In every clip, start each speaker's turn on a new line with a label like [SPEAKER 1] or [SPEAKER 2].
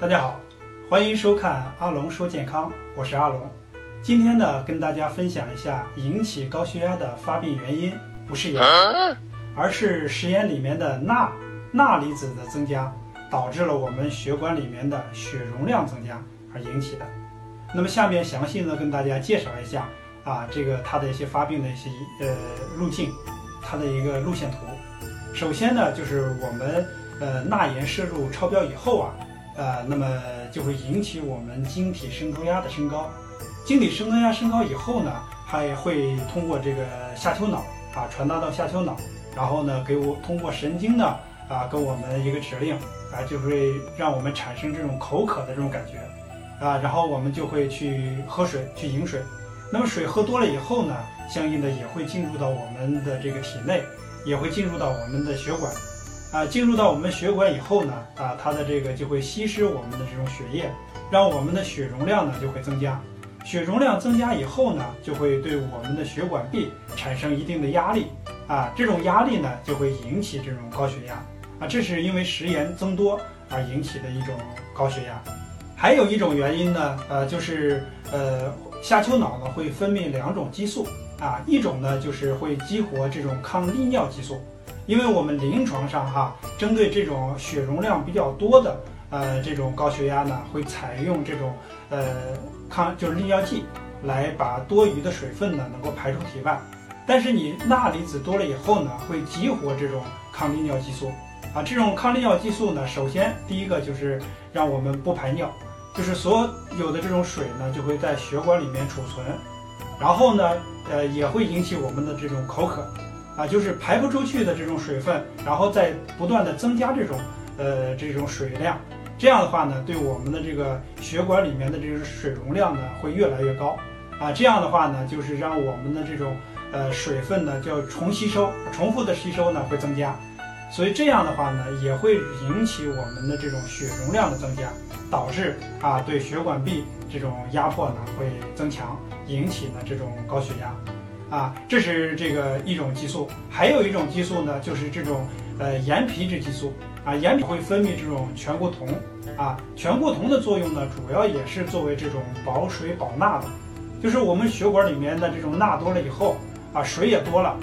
[SPEAKER 1] 大家好，欢迎收看阿龙说健康，我是阿龙。今天呢，跟大家分享一下引起高血压的发病原因，不是盐，而是食盐里面的钠钠离子的增加，导致了我们血管里面的血容量增加而引起的。那么下面详细呢跟大家介绍一下啊，这个它的一些发病的一些呃路径，它的一个路线图。首先呢，就是我们呃钠盐摄入超标以后啊。呃，那么就会引起我们晶体渗透压的升高，晶体渗透压升高以后呢，还会通过这个下丘脑啊传达到下丘脑，然后呢给我通过神经呢啊给我们一个指令啊，就会让我们产生这种口渴的这种感觉啊，然后我们就会去喝水去饮水，那么水喝多了以后呢，相应的也会进入到我们的这个体内，也会进入到我们的血管。啊，进入到我们血管以后呢，啊，它的这个就会稀释我们的这种血液，让我们的血容量呢就会增加。血容量增加以后呢，就会对我们的血管壁产生一定的压力，啊，这种压力呢就会引起这种高血压。啊，这是因为食盐增多而引起的一种高血压。还有一种原因呢，呃，就是呃下丘脑呢会分泌两种激素，啊，一种呢就是会激活这种抗利尿激素。因为我们临床上哈，针对这种血容量比较多的呃这种高血压呢，会采用这种呃抗就是利尿剂来把多余的水分呢能够排出体外。但是你钠离子多了以后呢，会激活这种抗利尿激素啊。这种抗利尿激素呢，首先第一个就是让我们不排尿，就是所有的这种水呢就会在血管里面储存，然后呢呃也会引起我们的这种口渴。啊，就是排不出去的这种水分，然后再不断的增加这种，呃，这种水量，这样的话呢，对我们的这个血管里面的这种水容量呢会越来越高，啊，这样的话呢，就是让我们的这种，呃，水分呢叫重吸收，重复的吸收呢会增加，所以这样的话呢，也会引起我们的这种血容量的增加，导致啊对血管壁这种压迫呢会增强，引起呢这种高血压。啊，这是这个一种激素，还有一种激素呢，就是这种呃盐皮质激素。啊，盐皮会分泌这种醛固酮。啊，醛固酮的作用呢，主要也是作为这种保水保钠的，就是我们血管里面的这种钠多了以后啊，水也多了，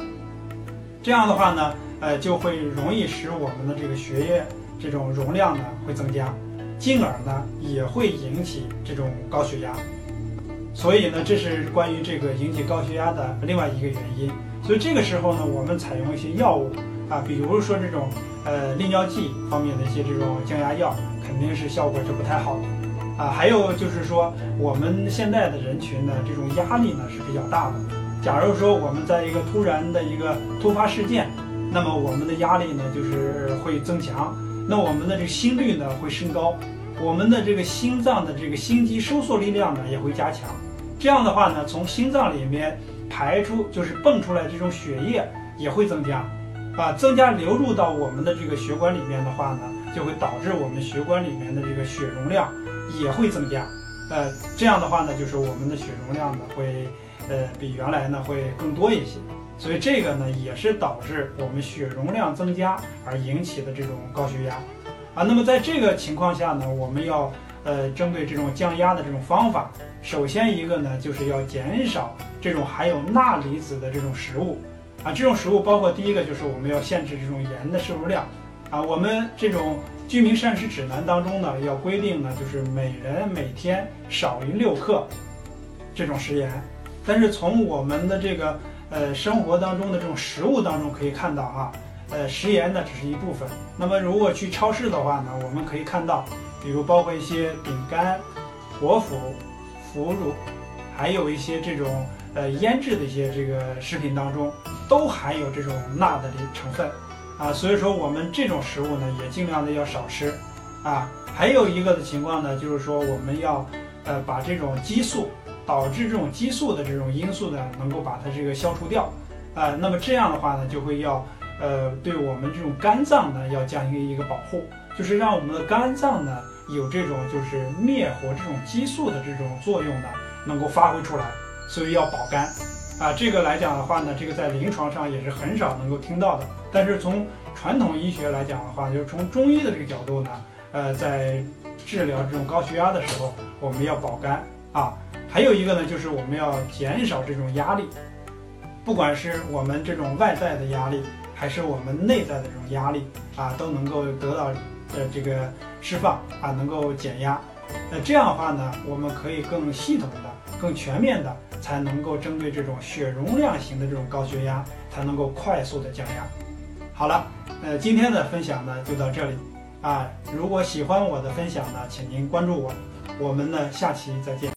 [SPEAKER 1] 这样的话呢，呃，就会容易使我们的这个血液这种容量呢会增加，进而呢也会引起这种高血压。所以呢，这是关于这个引起高血压的另外一个原因。所以这个时候呢，我们采用一些药物啊，比如说这种呃利尿剂方面的一些这种降压药，肯定是效果是不太好的啊。还有就是说，我们现在的人群呢，这种压力呢是比较大的。假如说我们在一个突然的一个突发事件，那么我们的压力呢就是会增强，那我们的这个心率呢会升高。我们的这个心脏的这个心肌收缩力量呢也会加强，这样的话呢，从心脏里面排出就是泵出来这种血液也会增加，啊，增加流入到我们的这个血管里面的话呢，就会导致我们血管里面的这个血容量也会增加，呃，这样的话呢，就是我们的血容量呢会呃比原来呢会更多一些，所以这个呢也是导致我们血容量增加而引起的这种高血压。啊，那么在这个情况下呢，我们要呃针对这种降压的这种方法，首先一个呢就是要减少这种含有钠离子的这种食物，啊，这种食物包括第一个就是我们要限制这种盐的摄入量，啊，我们这种居民膳食指南当中呢要规定呢就是每人每天少于六克这种食盐，但是从我们的这个呃生活当中的这种食物当中可以看到啊。呃，食盐呢只是一部分。那么如果去超市的话呢，我们可以看到，比如包括一些饼干、果脯、腐乳，还有一些这种呃腌制的一些这个食品当中，都含有这种钠的成分啊。所以说我们这种食物呢，也尽量的要少吃啊。还有一个的情况呢，就是说我们要呃把这种激素导致这种激素的这种因素呢，能够把它这个消除掉啊。那么这样的话呢，就会要。呃，对我们这种肝脏呢，要降一个一个保护，就是让我们的肝脏呢有这种就是灭活这种激素的这种作用呢，能够发挥出来，所以要保肝啊。这个来讲的话呢，这个在临床上也是很少能够听到的。但是从传统医学来讲的话，就是从中医的这个角度呢，呃，在治疗这种高血压的时候，我们要保肝啊。还有一个呢，就是我们要减少这种压力，不管是我们这种外在的压力，还是我们内在的这种压力啊，都能够得到呃这个释放啊，能够减压。那这样的话呢，我们可以更系统的、更全面的，才能够针对这种血容量型的这种高血压，才能够快速的降压。好了，呃，今天的分享呢就到这里啊。如果喜欢我的分享呢，请您关注我，我们呢下期再见。